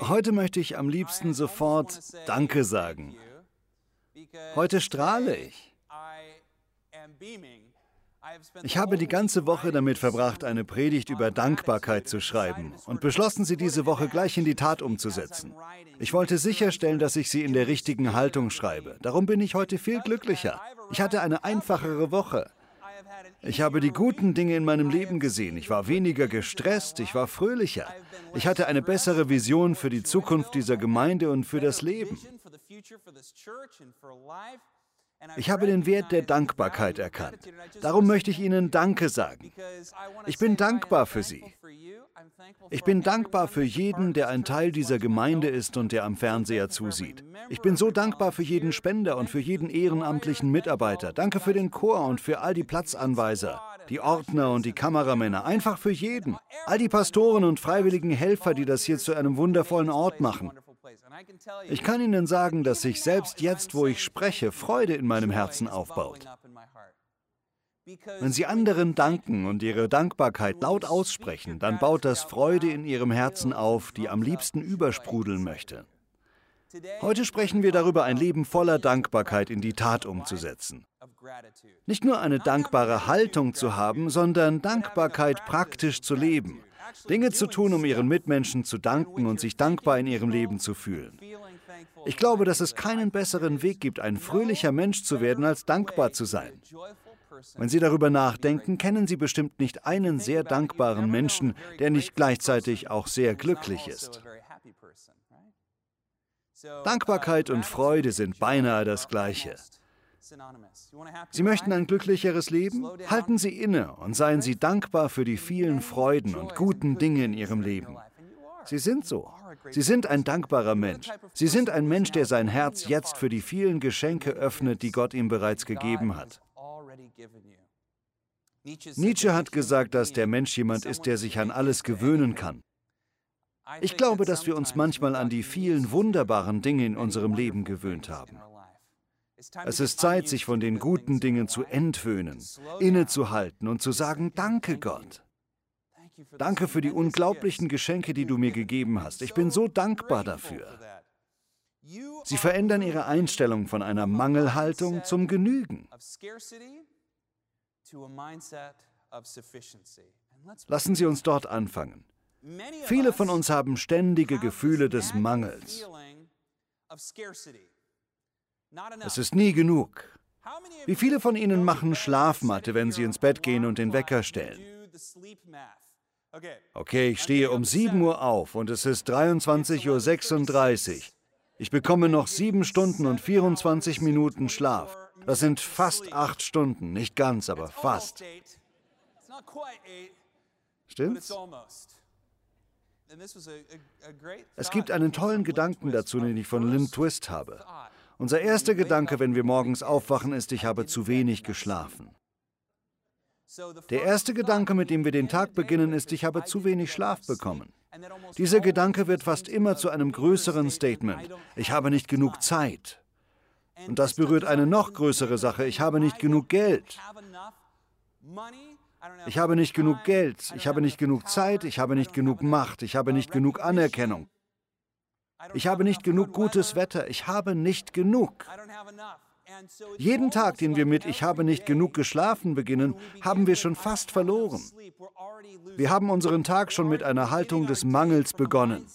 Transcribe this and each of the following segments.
Heute möchte ich am liebsten sofort Danke sagen. Heute strahle ich. Ich habe die ganze Woche damit verbracht, eine Predigt über Dankbarkeit zu schreiben und beschlossen, sie diese Woche gleich in die Tat umzusetzen. Ich wollte sicherstellen, dass ich sie in der richtigen Haltung schreibe. Darum bin ich heute viel glücklicher. Ich hatte eine einfachere Woche. Ich habe die guten Dinge in meinem Leben gesehen. Ich war weniger gestresst, ich war fröhlicher. Ich hatte eine bessere Vision für die Zukunft dieser Gemeinde und für das Leben. Ich habe den Wert der Dankbarkeit erkannt. Darum möchte ich Ihnen Danke sagen. Ich bin dankbar für Sie. Ich bin dankbar für jeden, der ein Teil dieser Gemeinde ist und der am Fernseher zusieht. Ich bin so dankbar für jeden Spender und für jeden ehrenamtlichen Mitarbeiter. Danke für den Chor und für all die Platzanweiser, die Ordner und die Kameramänner. Einfach für jeden. All die Pastoren und freiwilligen Helfer, die das hier zu einem wundervollen Ort machen. Ich kann Ihnen sagen, dass sich selbst jetzt, wo ich spreche, Freude in meinem Herzen aufbaut. Wenn Sie anderen danken und Ihre Dankbarkeit laut aussprechen, dann baut das Freude in Ihrem Herzen auf, die am liebsten übersprudeln möchte. Heute sprechen wir darüber, ein Leben voller Dankbarkeit in die Tat umzusetzen. Nicht nur eine dankbare Haltung zu haben, sondern Dankbarkeit praktisch zu leben. Dinge zu tun, um ihren Mitmenschen zu danken und sich dankbar in ihrem Leben zu fühlen. Ich glaube, dass es keinen besseren Weg gibt, ein fröhlicher Mensch zu werden, als dankbar zu sein. Wenn Sie darüber nachdenken, kennen Sie bestimmt nicht einen sehr dankbaren Menschen, der nicht gleichzeitig auch sehr glücklich ist. Dankbarkeit und Freude sind beinahe das Gleiche. Sie möchten ein glücklicheres Leben? Halten Sie inne und seien Sie dankbar für die vielen Freuden und guten Dinge in Ihrem Leben. Sie sind so. Sie sind ein dankbarer Mensch. Sie sind ein Mensch, der sein Herz jetzt für die vielen Geschenke öffnet, die Gott ihm bereits gegeben hat. Nietzsche hat gesagt, dass der Mensch jemand ist, der sich an alles gewöhnen kann. Ich glaube, dass wir uns manchmal an die vielen wunderbaren Dinge in unserem Leben gewöhnt haben. Es ist Zeit, sich von den guten Dingen zu entwöhnen, innezuhalten und zu sagen, danke Gott. Danke für die unglaublichen Geschenke, die du mir gegeben hast. Ich bin so dankbar dafür. Sie verändern ihre Einstellung von einer Mangelhaltung zum Genügen. Lassen Sie uns dort anfangen. Viele von uns haben ständige Gefühle des Mangels. Es ist nie genug. Wie viele von Ihnen machen Schlafmatte, wenn Sie ins Bett gehen und den Wecker stellen? Okay, ich stehe um 7 Uhr auf und es ist 23.36 Uhr. Ich bekomme noch 7 Stunden und 24 Minuten Schlaf. Das sind fast 8 Stunden, nicht ganz, aber fast. Stimmt's? Es gibt einen tollen Gedanken dazu, den ich von Lynn Twist habe. Unser erster Gedanke, wenn wir morgens aufwachen, ist, ich habe zu wenig geschlafen. Der erste Gedanke, mit dem wir den Tag beginnen, ist, ich habe zu wenig Schlaf bekommen. Dieser Gedanke wird fast immer zu einem größeren Statement. Ich habe nicht genug Zeit. Und das berührt eine noch größere Sache. Ich habe nicht genug Geld. Ich habe nicht genug Geld. Ich habe nicht genug Zeit. Ich habe nicht genug Macht. Ich habe nicht genug Anerkennung. Ich habe nicht genug gutes Wetter. Ich habe nicht genug. Jeden Tag, den wir mit Ich habe nicht genug geschlafen beginnen, haben wir schon fast verloren. Wir haben unseren Tag schon mit einer Haltung des Mangels begonnen.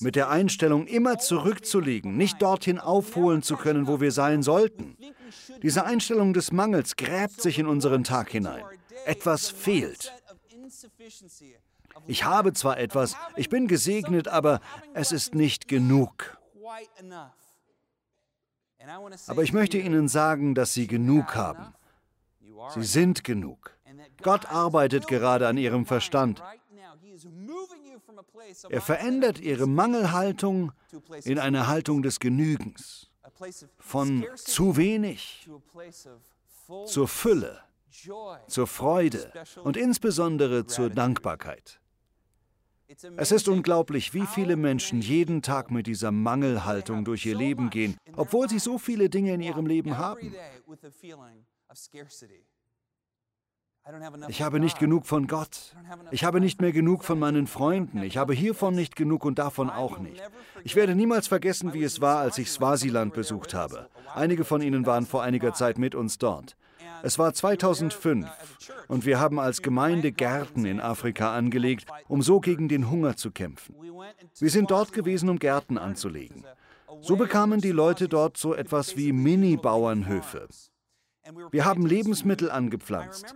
Mit der Einstellung, immer zurückzulegen, nicht dorthin aufholen zu können, wo wir sein sollten. Diese Einstellung des Mangels gräbt sich in unseren Tag hinein. Etwas fehlt. Ich habe zwar etwas, ich bin gesegnet, aber es ist nicht genug. Aber ich möchte Ihnen sagen, dass Sie genug haben. Sie sind genug. Gott arbeitet gerade an Ihrem Verstand. Er verändert Ihre Mangelhaltung in eine Haltung des Genügens. Von zu wenig zur Fülle, zur Freude und insbesondere zur Dankbarkeit. Es ist unglaublich, wie viele Menschen jeden Tag mit dieser Mangelhaltung durch ihr Leben gehen, obwohl sie so viele Dinge in ihrem Leben haben. Ich habe nicht genug von Gott. Ich habe nicht mehr genug von meinen Freunden. Ich habe hiervon nicht genug und davon auch nicht. Ich werde niemals vergessen, wie es war, als ich Swasiland besucht habe. Einige von Ihnen waren vor einiger Zeit mit uns dort. Es war 2005 und wir haben als Gemeinde Gärten in Afrika angelegt, um so gegen den Hunger zu kämpfen. Wir sind dort gewesen, um Gärten anzulegen. So bekamen die Leute dort so etwas wie Mini-Bauernhöfe. Wir haben Lebensmittel angepflanzt.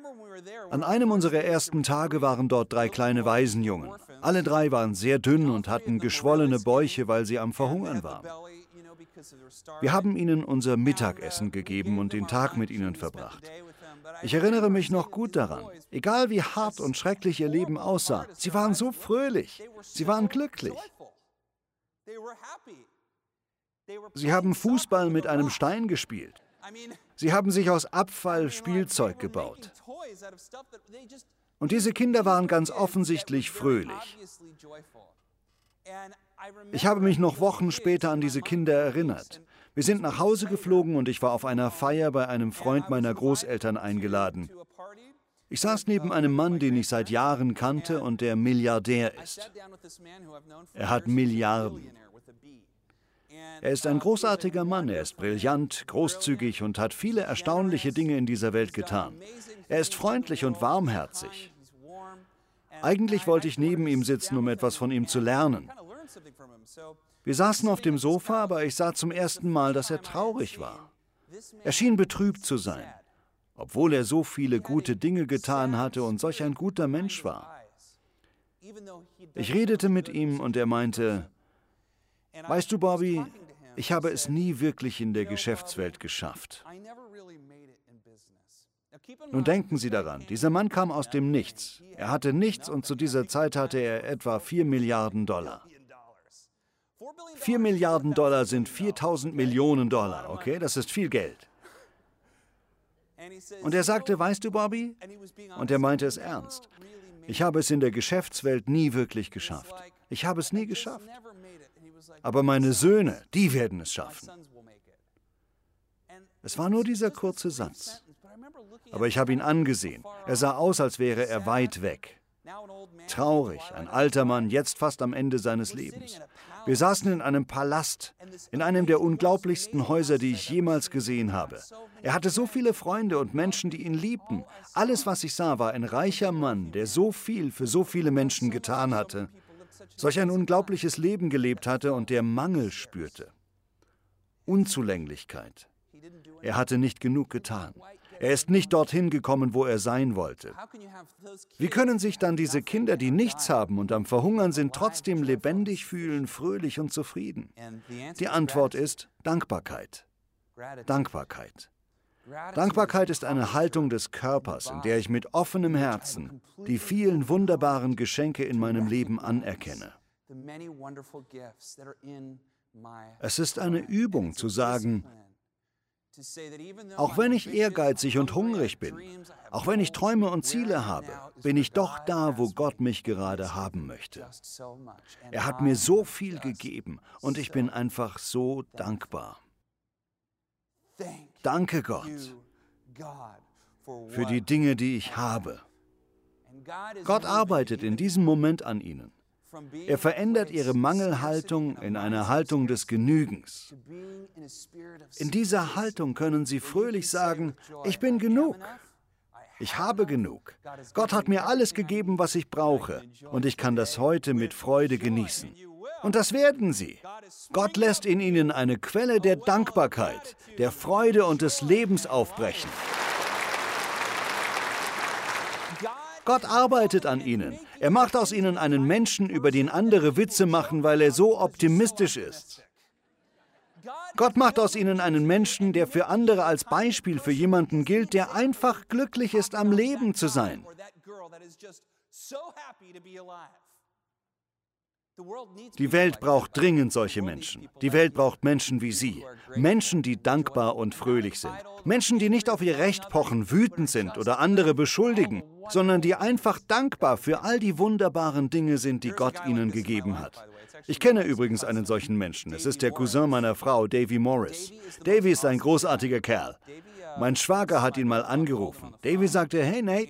An einem unserer ersten Tage waren dort drei kleine Waisenjungen. Alle drei waren sehr dünn und hatten geschwollene Bäuche, weil sie am Verhungern waren. Wir haben ihnen unser Mittagessen gegeben und den Tag mit ihnen verbracht. Ich erinnere mich noch gut daran. Egal wie hart und schrecklich ihr Leben aussah, sie waren so fröhlich. Sie waren glücklich. Sie haben Fußball mit einem Stein gespielt. Sie haben sich aus Abfall Spielzeug gebaut. Und diese Kinder waren ganz offensichtlich fröhlich. Ich habe mich noch Wochen später an diese Kinder erinnert. Wir sind nach Hause geflogen und ich war auf einer Feier bei einem Freund meiner Großeltern eingeladen. Ich saß neben einem Mann, den ich seit Jahren kannte und der Milliardär ist. Er hat Milliarden. Er ist ein großartiger Mann, er ist brillant, großzügig und hat viele erstaunliche Dinge in dieser Welt getan. Er ist freundlich und warmherzig. Eigentlich wollte ich neben ihm sitzen, um etwas von ihm zu lernen. Wir saßen auf dem Sofa, aber ich sah zum ersten Mal, dass er traurig war. Er schien betrübt zu sein, obwohl er so viele gute Dinge getan hatte und solch ein guter Mensch war. Ich redete mit ihm und er meinte, Weißt du, Bobby, ich habe es nie wirklich in der Geschäftswelt geschafft. Nun denken Sie daran, dieser Mann kam aus dem Nichts. Er hatte nichts und zu dieser Zeit hatte er etwa 4 Milliarden Dollar. 4 Milliarden Dollar sind 4000 Millionen Dollar, okay? Das ist viel Geld. Und er sagte, weißt du, Bobby? Und er meinte es ernst. Ich habe es in der Geschäftswelt nie wirklich geschafft. Ich habe es nie geschafft. Aber meine Söhne, die werden es schaffen. Es war nur dieser kurze Satz. Aber ich habe ihn angesehen. Er sah aus, als wäre er weit weg. Traurig, ein alter Mann, jetzt fast am Ende seines Lebens. Wir saßen in einem Palast, in einem der unglaublichsten Häuser, die ich jemals gesehen habe. Er hatte so viele Freunde und Menschen, die ihn liebten. Alles, was ich sah, war ein reicher Mann, der so viel für so viele Menschen getan hatte solch ein unglaubliches Leben gelebt hatte und der Mangel spürte. Unzulänglichkeit. Er hatte nicht genug getan. Er ist nicht dorthin gekommen, wo er sein wollte. Wie können sich dann diese Kinder, die nichts haben und am Verhungern sind, trotzdem lebendig fühlen, fröhlich und zufrieden? Die Antwort ist Dankbarkeit. Dankbarkeit. Dankbarkeit ist eine Haltung des Körpers, in der ich mit offenem Herzen die vielen wunderbaren Geschenke in meinem Leben anerkenne. Es ist eine Übung zu sagen, auch wenn ich ehrgeizig und hungrig bin, auch wenn ich Träume und Ziele habe, bin ich doch da, wo Gott mich gerade haben möchte. Er hat mir so viel gegeben und ich bin einfach so dankbar. Danke Gott für die Dinge, die ich habe. Gott arbeitet in diesem Moment an ihnen. Er verändert ihre Mangelhaltung in eine Haltung des Genügens. In dieser Haltung können sie fröhlich sagen, ich bin genug. Ich habe genug. Gott hat mir alles gegeben, was ich brauche, und ich kann das heute mit Freude genießen. Und das werden sie. Gott lässt in ihnen eine Quelle der Dankbarkeit, der Freude und des Lebens aufbrechen. Gott arbeitet an ihnen. Er macht aus ihnen einen Menschen, über den andere Witze machen, weil er so optimistisch ist. Gott macht aus ihnen einen Menschen, der für andere als Beispiel für jemanden gilt, der einfach glücklich ist, am Leben zu sein. Die Welt braucht dringend solche Menschen. Die Welt braucht Menschen wie Sie. Menschen, die dankbar und fröhlich sind. Menschen, die nicht auf ihr Recht pochen, wütend sind oder andere beschuldigen, sondern die einfach dankbar für all die wunderbaren Dinge sind, die Gott ihnen gegeben hat. Ich kenne übrigens einen solchen Menschen. Es ist der Cousin meiner Frau, Davy Morris. Davy ist ein großartiger Kerl. Mein Schwager hat ihn mal angerufen. Davy sagte, hey Nate.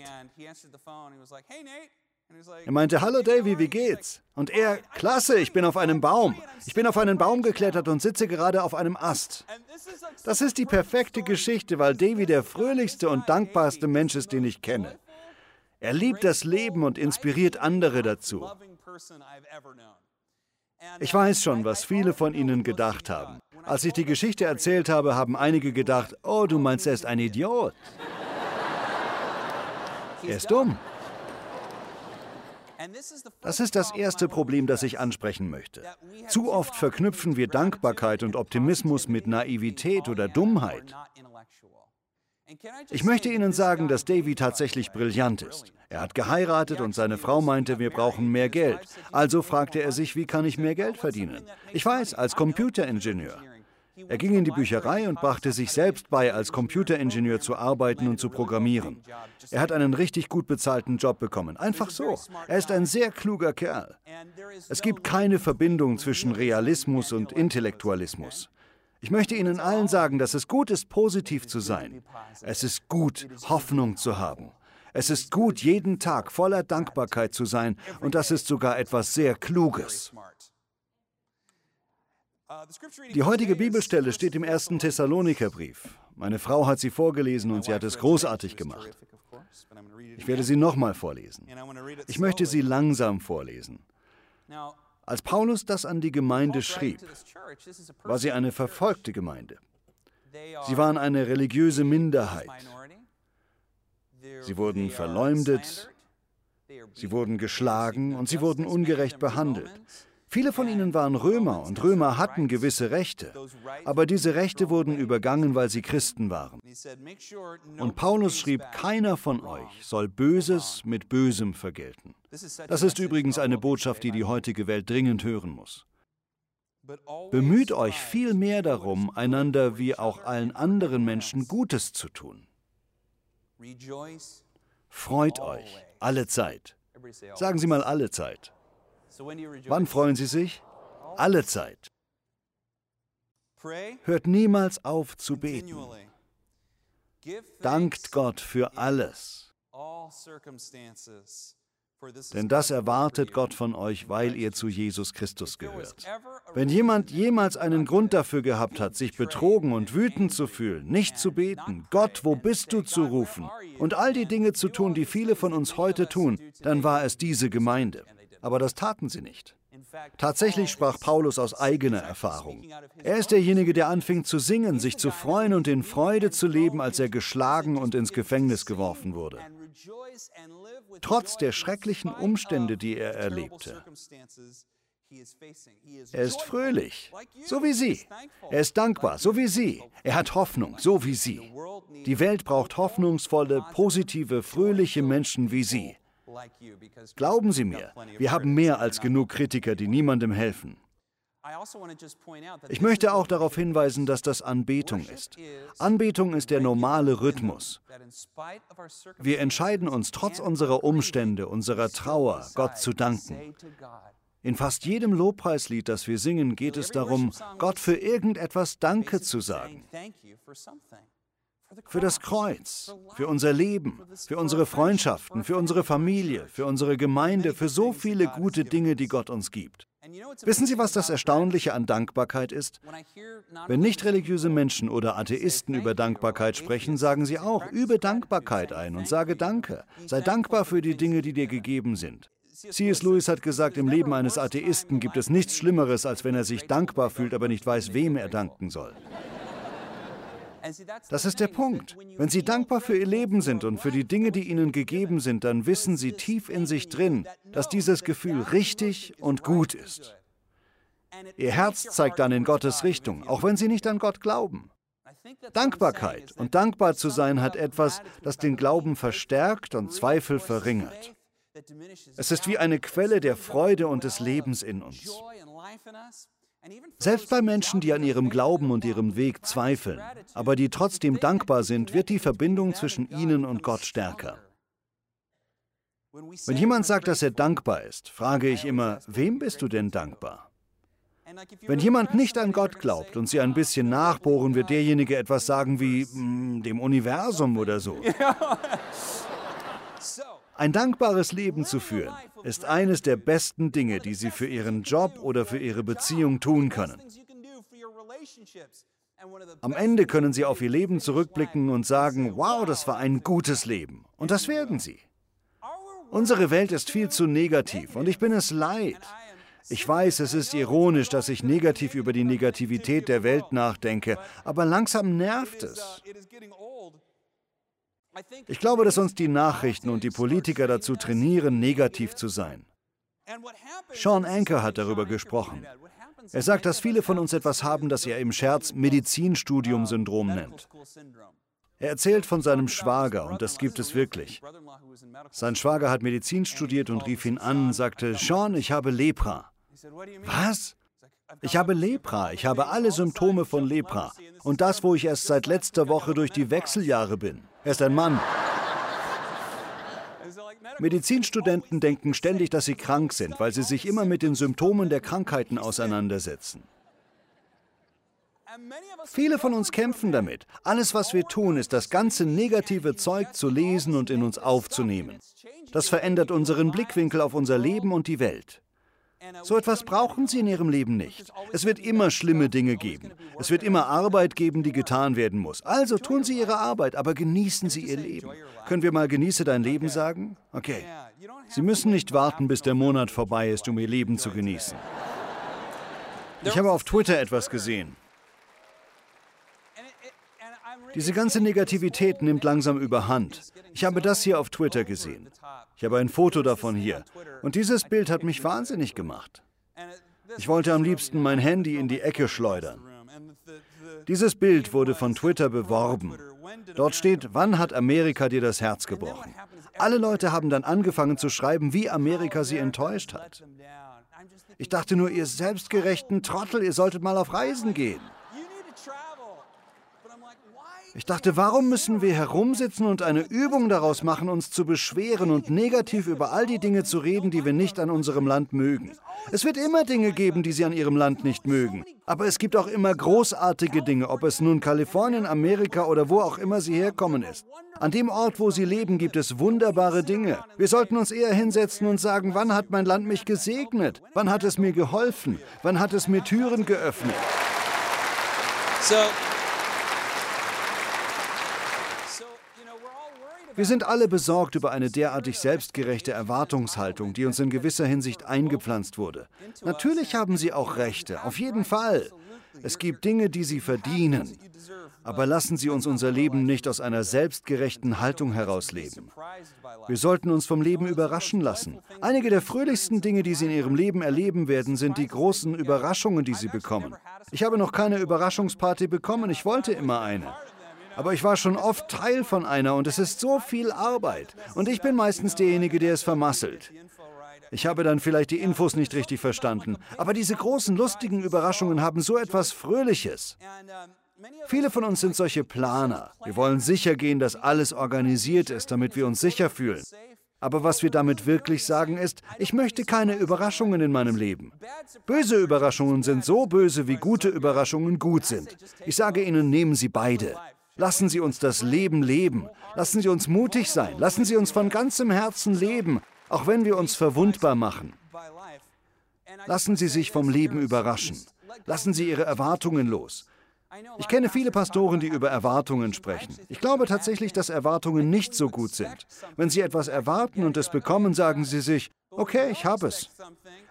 Er meinte, hallo Davy, wie geht's? Und er, klasse, ich bin auf einem Baum. Ich bin auf einen Baum geklettert und sitze gerade auf einem Ast. Das ist die perfekte Geschichte, weil Davy der fröhlichste und dankbarste Mensch ist, den ich kenne. Er liebt das Leben und inspiriert andere dazu. Ich weiß schon, was viele von Ihnen gedacht haben. Als ich die Geschichte erzählt habe, haben einige gedacht, oh, du meinst, er ist ein Idiot. Er ist dumm. Das ist das erste Problem, das ich ansprechen möchte. Zu oft verknüpfen wir Dankbarkeit und Optimismus mit Naivität oder Dummheit. Ich möchte Ihnen sagen, dass Davy tatsächlich brillant ist. Er hat geheiratet und seine Frau meinte, wir brauchen mehr Geld. Also fragte er sich, wie kann ich mehr Geld verdienen? Ich weiß, als Computeringenieur. Er ging in die Bücherei und brachte sich selbst bei, als Computeringenieur zu arbeiten und zu programmieren. Er hat einen richtig gut bezahlten Job bekommen. Einfach so. Er ist ein sehr kluger Kerl. Es gibt keine Verbindung zwischen Realismus und Intellektualismus. Ich möchte Ihnen allen sagen, dass es gut ist, positiv zu sein. Es ist gut, Hoffnung zu haben. Es ist gut, jeden Tag voller Dankbarkeit zu sein und das ist sogar etwas sehr Kluges. Die heutige Bibelstelle steht im ersten Thessalonikerbrief. Meine Frau hat sie vorgelesen und sie hat es großartig gemacht. Ich werde sie nochmal vorlesen. Ich möchte sie langsam vorlesen. Als Paulus das an die Gemeinde schrieb, war sie eine verfolgte Gemeinde. Sie waren eine religiöse Minderheit. Sie wurden verleumdet, sie wurden geschlagen und sie wurden ungerecht behandelt. Viele von ihnen waren Römer und Römer hatten gewisse Rechte, aber diese Rechte wurden übergangen, weil sie Christen waren. Und Paulus schrieb, keiner von euch soll Böses mit Bösem vergelten. Das ist übrigens eine Botschaft, die die heutige Welt dringend hören muss. Bemüht euch viel mehr darum, einander wie auch allen anderen Menschen Gutes zu tun. Freut euch alle Zeit. Sagen Sie mal alle Zeit. Wann freuen Sie sich? Alle Zeit. Hört niemals auf zu beten. Dankt Gott für alles. Denn das erwartet Gott von euch, weil ihr zu Jesus Christus gehört. Wenn jemand jemals einen Grund dafür gehabt hat, sich betrogen und wütend zu fühlen, nicht zu beten, Gott, wo bist du zu rufen und all die Dinge zu tun, die viele von uns heute tun, dann war es diese Gemeinde aber das taten sie nicht. Tatsächlich sprach Paulus aus eigener Erfahrung. Er ist derjenige, der anfing zu singen, sich zu freuen und in Freude zu leben, als er geschlagen und ins Gefängnis geworfen wurde. Trotz der schrecklichen Umstände, die er erlebte. Er ist fröhlich, so wie Sie. Er ist dankbar, so wie Sie. Er hat Hoffnung, so wie Sie. Die Welt braucht hoffnungsvolle, positive, fröhliche Menschen wie Sie. Glauben Sie mir, wir haben mehr als genug Kritiker, die niemandem helfen. Also ich möchte auch darauf hinweisen, dass das Anbetung ist. Anbetung ist der normale Rhythmus. Wir entscheiden uns trotz unserer Umstände, unserer Trauer, Gott zu danken. In fast jedem Lobpreislied, das wir singen, geht es darum, Gott für irgendetwas Danke zu sagen für das Kreuz, für unser Leben, für unsere Freundschaften, für unsere Familie, für unsere Gemeinde, für so viele gute Dinge, die Gott uns gibt. Wissen Sie, was das Erstaunliche an Dankbarkeit ist? Wenn nicht religiöse Menschen oder Atheisten über Dankbarkeit sprechen, sagen sie auch, übe Dankbarkeit ein und sage Danke. Sei dankbar für die Dinge, die dir gegeben sind. C.S. Lewis hat gesagt, im Leben eines Atheisten gibt es nichts Schlimmeres, als wenn er sich dankbar fühlt, aber nicht weiß, wem er danken soll. Das ist der Punkt. Wenn Sie dankbar für Ihr Leben sind und für die Dinge, die Ihnen gegeben sind, dann wissen Sie tief in sich drin, dass dieses Gefühl richtig und gut ist. Ihr Herz zeigt dann in Gottes Richtung, auch wenn Sie nicht an Gott glauben. Dankbarkeit und dankbar zu sein hat etwas, das den Glauben verstärkt und Zweifel verringert. Es ist wie eine Quelle der Freude und des Lebens in uns. Selbst bei Menschen, die an ihrem Glauben und ihrem Weg zweifeln, aber die trotzdem dankbar sind, wird die Verbindung zwischen ihnen und Gott stärker. Wenn jemand sagt, dass er dankbar ist, frage ich immer, wem bist du denn dankbar? Wenn jemand nicht an Gott glaubt und sie ein bisschen nachbohren, wird derjenige etwas sagen wie mm, dem Universum oder so. Ein dankbares Leben zu führen, ist eines der besten Dinge, die Sie für Ihren Job oder für Ihre Beziehung tun können. Am Ende können Sie auf Ihr Leben zurückblicken und sagen, wow, das war ein gutes Leben. Und das werden Sie. Unsere Welt ist viel zu negativ und ich bin es leid. Ich weiß, es ist ironisch, dass ich negativ über die Negativität der Welt nachdenke, aber langsam nervt es. Ich glaube, dass uns die Nachrichten und die Politiker dazu trainieren, negativ zu sein. Sean Anker hat darüber gesprochen. Er sagt, dass viele von uns etwas haben, das er im Scherz Medizinstudium-Syndrom nennt. Er erzählt von seinem Schwager und das gibt es wirklich. Sein Schwager hat Medizin studiert und rief ihn an und sagte, Sean, ich habe Lepra. Was? Ich habe Lepra, ich habe alle Symptome von Lepra. Und das, wo ich erst seit letzter Woche durch die Wechseljahre bin. Er ist ein Mann. Medizinstudenten denken ständig, dass sie krank sind, weil sie sich immer mit den Symptomen der Krankheiten auseinandersetzen. Viele von uns kämpfen damit. Alles, was wir tun, ist das ganze negative Zeug zu lesen und in uns aufzunehmen. Das verändert unseren Blickwinkel auf unser Leben und die Welt. So etwas brauchen Sie in Ihrem Leben nicht. Es wird immer schlimme Dinge geben. Es wird immer Arbeit geben, die getan werden muss. Also tun Sie Ihre Arbeit, aber genießen Sie Ihr Leben. Können wir mal Genieße dein Leben sagen? Okay. Sie müssen nicht warten, bis der Monat vorbei ist, um Ihr Leben zu genießen. Ich habe auf Twitter etwas gesehen. Diese ganze Negativität nimmt langsam überhand. Ich habe das hier auf Twitter gesehen. Ich habe ein Foto davon hier. Und dieses Bild hat mich wahnsinnig gemacht. Ich wollte am liebsten mein Handy in die Ecke schleudern. Dieses Bild wurde von Twitter beworben. Dort steht, wann hat Amerika dir das Herz gebrochen? Alle Leute haben dann angefangen zu schreiben, wie Amerika sie enttäuscht hat. Ich dachte nur, ihr selbstgerechten Trottel, ihr solltet mal auf Reisen gehen. Ich dachte, warum müssen wir herumsitzen und eine Übung daraus machen, uns zu beschweren und negativ über all die Dinge zu reden, die wir nicht an unserem Land mögen? Es wird immer Dinge geben, die Sie an Ihrem Land nicht mögen. Aber es gibt auch immer großartige Dinge, ob es nun Kalifornien, Amerika oder wo auch immer Sie herkommen ist. An dem Ort, wo Sie leben, gibt es wunderbare Dinge. Wir sollten uns eher hinsetzen und sagen, wann hat mein Land mich gesegnet? Wann hat es mir geholfen? Wann hat es mir Türen geöffnet? So Wir sind alle besorgt über eine derartig selbstgerechte Erwartungshaltung, die uns in gewisser Hinsicht eingepflanzt wurde. Natürlich haben sie auch Rechte, auf jeden Fall. Es gibt Dinge, die sie verdienen. Aber lassen Sie uns unser Leben nicht aus einer selbstgerechten Haltung herausleben. Wir sollten uns vom Leben überraschen lassen. Einige der fröhlichsten Dinge, die Sie in Ihrem Leben erleben werden, sind die großen Überraschungen, die Sie bekommen. Ich habe noch keine Überraschungsparty bekommen, ich wollte immer eine. Aber ich war schon oft Teil von einer und es ist so viel Arbeit. Und ich bin meistens derjenige, der es vermasselt. Ich habe dann vielleicht die Infos nicht richtig verstanden. Aber diese großen, lustigen Überraschungen haben so etwas Fröhliches. Viele von uns sind solche Planer. Wir wollen sicher gehen, dass alles organisiert ist, damit wir uns sicher fühlen. Aber was wir damit wirklich sagen ist, ich möchte keine Überraschungen in meinem Leben. Böse Überraschungen sind so böse, wie gute Überraschungen gut sind. Ich sage Ihnen, nehmen Sie beide. Lassen Sie uns das Leben leben. Lassen Sie uns mutig sein. Lassen Sie uns von ganzem Herzen leben, auch wenn wir uns verwundbar machen. Lassen Sie sich vom Leben überraschen. Lassen Sie Ihre Erwartungen los. Ich kenne viele Pastoren, die über Erwartungen sprechen. Ich glaube tatsächlich, dass Erwartungen nicht so gut sind. Wenn Sie etwas erwarten und es bekommen, sagen Sie sich, okay, ich habe es.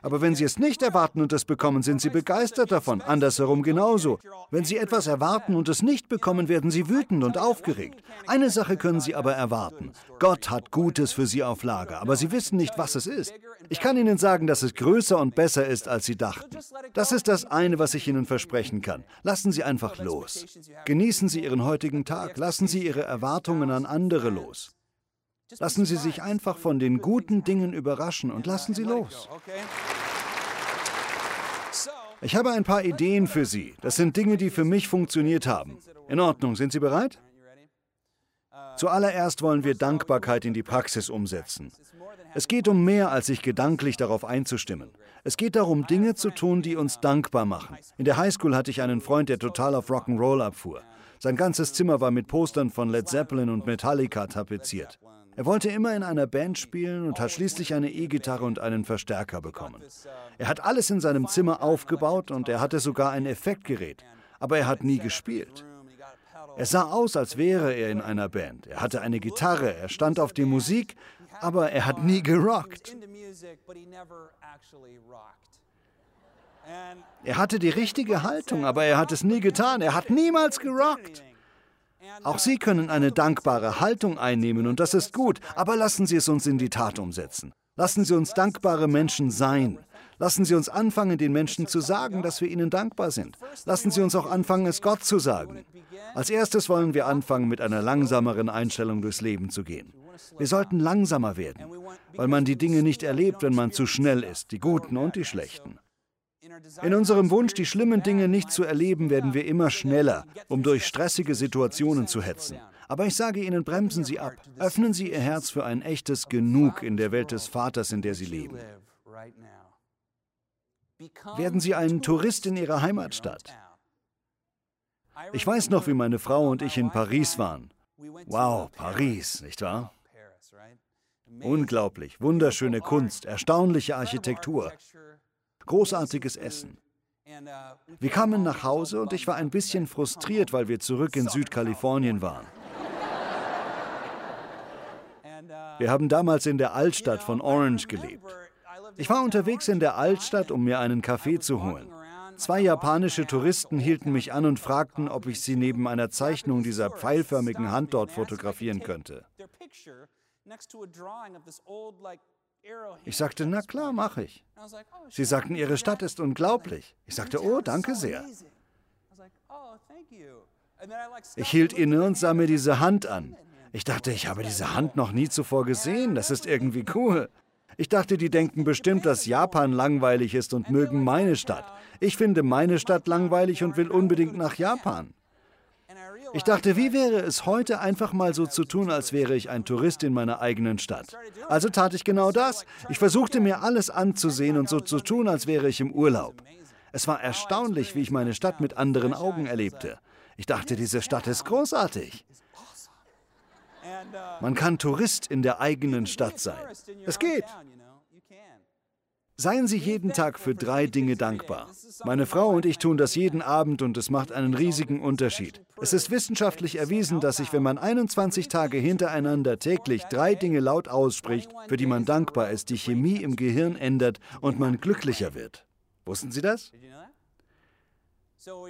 Aber wenn Sie es nicht erwarten und es bekommen, sind Sie begeistert davon. Andersherum genauso. Wenn Sie etwas erwarten und es nicht bekommen, werden Sie wütend und aufgeregt. Eine Sache können Sie aber erwarten. Gott hat Gutes für Sie auf Lager, aber Sie wissen nicht, was es ist. Ich kann Ihnen sagen, dass es größer und besser ist, als Sie dachten. Das ist das eine, was ich Ihnen versprechen kann. Lassen Sie einfach los. Genießen Sie Ihren heutigen Tag. Lassen Sie Ihre Erwartungen an andere los. Lassen Sie sich einfach von den guten Dingen überraschen und lassen Sie los. Ich habe ein paar Ideen für Sie. Das sind Dinge, die für mich funktioniert haben. In Ordnung, sind Sie bereit? Zuallererst wollen wir Dankbarkeit in die Praxis umsetzen. Es geht um mehr, als sich gedanklich darauf einzustimmen. Es geht darum, Dinge zu tun, die uns dankbar machen. In der Highschool hatte ich einen Freund, der total auf Rock'n'Roll abfuhr. Sein ganzes Zimmer war mit Postern von Led Zeppelin und Metallica tapeziert. Er wollte immer in einer Band spielen und hat schließlich eine E-Gitarre und einen Verstärker bekommen. Er hat alles in seinem Zimmer aufgebaut und er hatte sogar ein Effektgerät, aber er hat nie gespielt. Er sah aus, als wäre er in einer Band. Er hatte eine Gitarre, er stand auf die Musik, aber er hat nie gerockt. Er hatte die richtige Haltung, aber er hat es nie getan. Er hat niemals gerockt. Auch Sie können eine dankbare Haltung einnehmen und das ist gut, aber lassen Sie es uns in die Tat umsetzen. Lassen Sie uns dankbare Menschen sein. Lassen Sie uns anfangen, den Menschen zu sagen, dass wir ihnen dankbar sind. Lassen Sie uns auch anfangen, es Gott zu sagen. Als erstes wollen wir anfangen, mit einer langsameren Einstellung durchs Leben zu gehen. Wir sollten langsamer werden, weil man die Dinge nicht erlebt, wenn man zu schnell ist, die guten und die schlechten. In unserem Wunsch, die schlimmen Dinge nicht zu erleben, werden wir immer schneller, um durch stressige Situationen zu hetzen. Aber ich sage Ihnen, bremsen Sie ab. Öffnen Sie Ihr Herz für ein echtes Genug in der Welt des Vaters, in der Sie leben. Werden Sie ein Tourist in Ihrer Heimatstadt. Ich weiß noch, wie meine Frau und ich in Paris waren. Wow, Paris, nicht wahr? Unglaublich, wunderschöne Kunst, erstaunliche Architektur, großartiges Essen. Wir kamen nach Hause und ich war ein bisschen frustriert, weil wir zurück in Südkalifornien waren. Wir haben damals in der Altstadt von Orange gelebt. Ich war unterwegs in der Altstadt, um mir einen Kaffee zu holen. Zwei japanische Touristen hielten mich an und fragten, ob ich sie neben einer Zeichnung dieser pfeilförmigen Hand dort fotografieren könnte. Ich sagte, na klar, mache ich. Sie sagten, Ihre Stadt ist unglaublich. Ich sagte, oh, danke sehr. Ich hielt inne und sah mir diese Hand an. Ich dachte, ich habe diese Hand noch nie zuvor gesehen. Das ist irgendwie cool. Ich dachte, die denken bestimmt, dass Japan langweilig ist und mögen meine Stadt. Ich finde meine Stadt langweilig und will unbedingt nach Japan. Ich dachte, wie wäre es heute einfach mal so zu tun, als wäre ich ein Tourist in meiner eigenen Stadt. Also tat ich genau das. Ich versuchte mir alles anzusehen und so zu tun, als wäre ich im Urlaub. Es war erstaunlich, wie ich meine Stadt mit anderen Augen erlebte. Ich dachte, diese Stadt ist großartig. Man kann Tourist in der eigenen Stadt sein. Es geht. Seien Sie jeden Tag für drei Dinge dankbar. Meine Frau und ich tun das jeden Abend und es macht einen riesigen Unterschied. Es ist wissenschaftlich erwiesen, dass sich, wenn man 21 Tage hintereinander täglich drei Dinge laut ausspricht, für die man dankbar ist, die Chemie im Gehirn ändert und man glücklicher wird. Wussten Sie das?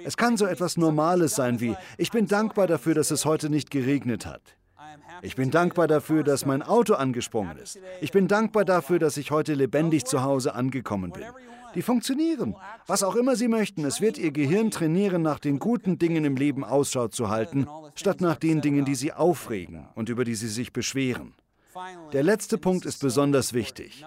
Es kann so etwas Normales sein wie, ich bin dankbar dafür, dass es heute nicht geregnet hat. Ich bin dankbar dafür, dass mein Auto angesprungen ist. Ich bin dankbar dafür, dass ich heute lebendig zu Hause angekommen bin. Die funktionieren. Was auch immer Sie möchten, es wird Ihr Gehirn trainieren, nach den guten Dingen im Leben Ausschau zu halten, statt nach den Dingen, die Sie aufregen und über die Sie sich beschweren. Der letzte Punkt ist besonders wichtig.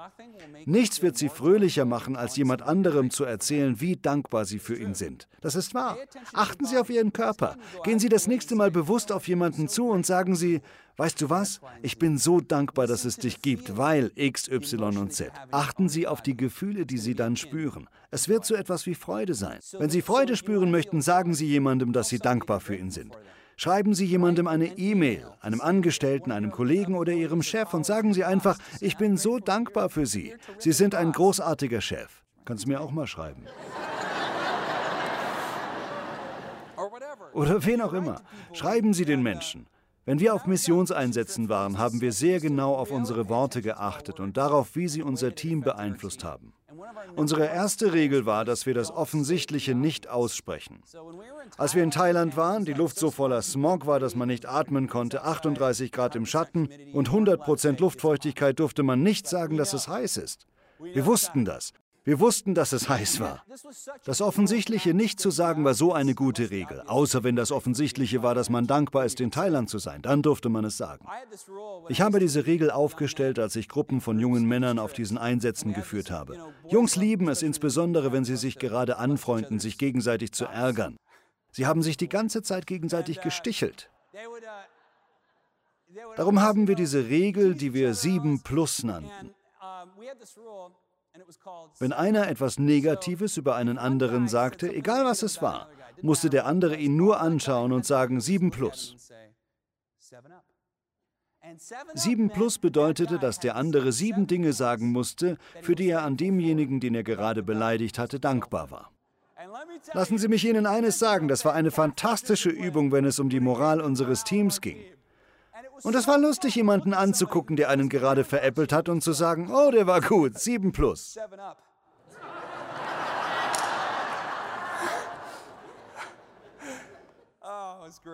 Nichts wird sie fröhlicher machen, als jemand anderem zu erzählen, wie dankbar sie für ihn sind. Das ist wahr. Achten Sie auf Ihren Körper. Gehen Sie das nächste Mal bewusst auf jemanden zu und sagen Sie, weißt du was, ich bin so dankbar, dass es dich gibt, weil X, Y und Z. Achten Sie auf die Gefühle, die Sie dann spüren. Es wird so etwas wie Freude sein. Wenn Sie Freude spüren möchten, sagen Sie jemandem, dass Sie dankbar für ihn sind. Schreiben Sie jemandem eine E-Mail, einem Angestellten, einem Kollegen oder Ihrem Chef und sagen Sie einfach, ich bin so dankbar für Sie. Sie sind ein großartiger Chef. Kannst du mir auch mal schreiben. Oder wen auch immer. Schreiben Sie den Menschen. Wenn wir auf Missionseinsätzen waren, haben wir sehr genau auf unsere Worte geachtet und darauf, wie sie unser Team beeinflusst haben. Unsere erste Regel war, dass wir das Offensichtliche nicht aussprechen. Als wir in Thailand waren, die Luft so voller Smog war, dass man nicht atmen konnte, 38 Grad im Schatten und 100 Prozent Luftfeuchtigkeit, durfte man nicht sagen, dass es heiß ist. Wir wussten das. Wir wussten, dass es heiß war. Das Offensichtliche nicht zu sagen war so eine gute Regel, außer wenn das Offensichtliche war, dass man dankbar ist, in Thailand zu sein. Dann durfte man es sagen. Ich habe diese Regel aufgestellt, als ich Gruppen von jungen Männern auf diesen Einsätzen geführt habe. Jungs lieben es insbesondere, wenn sie sich gerade anfreunden, sich gegenseitig zu ärgern. Sie haben sich die ganze Zeit gegenseitig gestichelt. Darum haben wir diese Regel, die wir 7 plus nannten. Wenn einer etwas Negatives über einen anderen sagte, egal was es war, musste der andere ihn nur anschauen und sagen 7 plus. 7 plus bedeutete, dass der andere sieben Dinge sagen musste, für die er an demjenigen, den er gerade beleidigt hatte, dankbar war. Lassen Sie mich Ihnen eines sagen, das war eine fantastische Übung, wenn es um die Moral unseres Teams ging. Und es war lustig, jemanden anzugucken, der einen gerade veräppelt hat und zu sagen, oh, der war gut, 7 plus.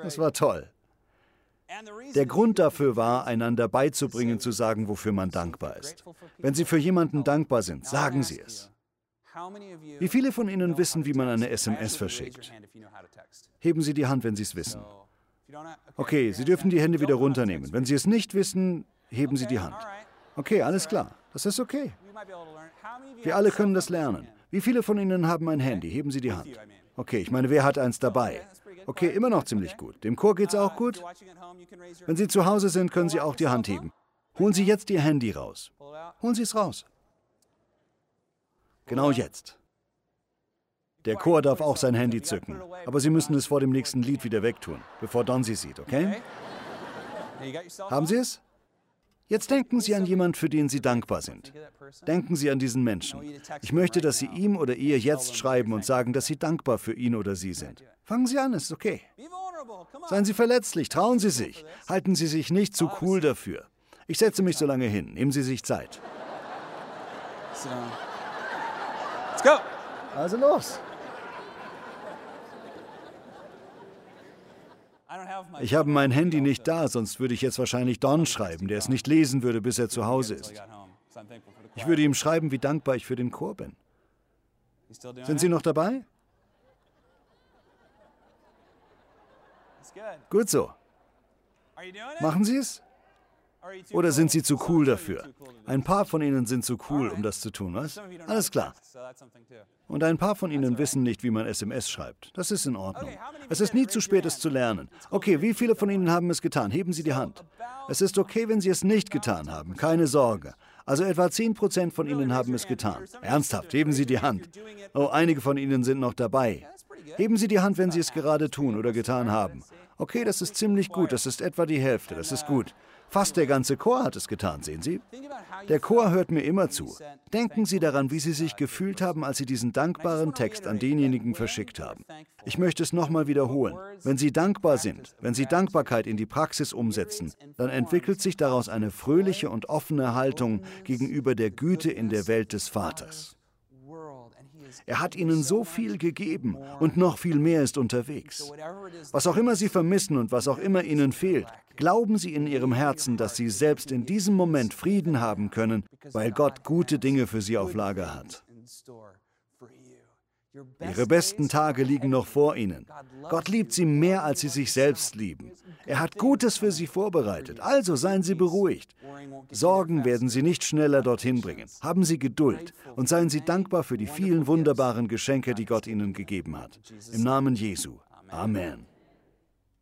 Das war toll. Der Grund dafür war, einander beizubringen, zu sagen, wofür man dankbar ist. Wenn Sie für jemanden dankbar sind, sagen Sie es. Wie viele von Ihnen wissen, wie man eine SMS verschickt? Heben Sie die Hand, wenn Sie es wissen. Okay, Sie dürfen die Hände wieder runternehmen. Wenn Sie es nicht wissen, heben Sie die Hand. Okay, alles klar. Das ist okay. Wir alle können das lernen. Wie viele von Ihnen haben ein Handy? Heben Sie die Hand. Okay, ich meine, wer hat eins dabei? Okay, immer noch ziemlich gut. Dem Chor geht's auch gut? Wenn Sie zu Hause sind, können Sie auch die Hand heben. Holen Sie jetzt Ihr Handy raus. Holen Sie es raus. Genau jetzt. Der Chor darf auch sein Handy zücken, aber Sie müssen es vor dem nächsten Lied wieder wegtun, bevor Don sie sieht, okay? Haben Sie es? Jetzt denken Sie an jemanden, für den Sie dankbar sind. Denken Sie an diesen Menschen. Ich möchte, dass Sie ihm oder ihr jetzt schreiben und sagen, dass Sie dankbar für ihn oder sie sind. Fangen Sie an, es ist okay. Seien Sie verletzlich, trauen Sie sich. Halten Sie sich nicht zu cool dafür. Ich setze mich so lange hin. Nehmen Sie sich Zeit. Let's go. Also los. Ich habe mein Handy nicht da, sonst würde ich jetzt wahrscheinlich Don schreiben, der es nicht lesen würde, bis er zu Hause ist. Ich würde ihm schreiben, wie dankbar ich für den Chor bin. Sind Sie noch dabei? Gut so. Machen Sie es? Oder sind Sie zu cool dafür? Ein paar von Ihnen sind zu cool, um das zu tun, was? Alles klar. Und ein paar von Ihnen wissen nicht, wie man SMS schreibt. Das ist in Ordnung. Es ist nie zu spät, es zu lernen. Okay, wie viele von Ihnen haben es getan? Heben Sie die Hand. Es ist okay, wenn Sie es nicht getan haben. Keine Sorge. Also etwa 10% von Ihnen haben es getan. Ernsthaft, heben Sie die Hand. Oh, einige von Ihnen sind noch dabei. Heben Sie die Hand, wenn Sie es gerade tun oder getan haben. Okay, das ist ziemlich gut. Das ist etwa die Hälfte. Das ist gut. Fast der ganze Chor hat es getan, sehen Sie? Der Chor hört mir immer zu. Denken Sie daran, wie Sie sich gefühlt haben, als Sie diesen dankbaren Text an denjenigen verschickt haben. Ich möchte es nochmal wiederholen. Wenn Sie dankbar sind, wenn Sie Dankbarkeit in die Praxis umsetzen, dann entwickelt sich daraus eine fröhliche und offene Haltung gegenüber der Güte in der Welt des Vaters. Er hat ihnen so viel gegeben und noch viel mehr ist unterwegs. Was auch immer sie vermissen und was auch immer ihnen fehlt, glauben sie in ihrem Herzen, dass sie selbst in diesem Moment Frieden haben können, weil Gott gute Dinge für sie auf Lager hat. Ihre besten Tage liegen noch vor ihnen. Gott liebt sie mehr, als sie sich selbst lieben. Er hat Gutes für sie vorbereitet, also seien Sie beruhigt. Sorgen werden Sie nicht schneller dorthin bringen. Haben Sie Geduld und seien Sie dankbar für die vielen wunderbaren Geschenke, die Gott Ihnen gegeben hat. Im Namen Jesu. Amen.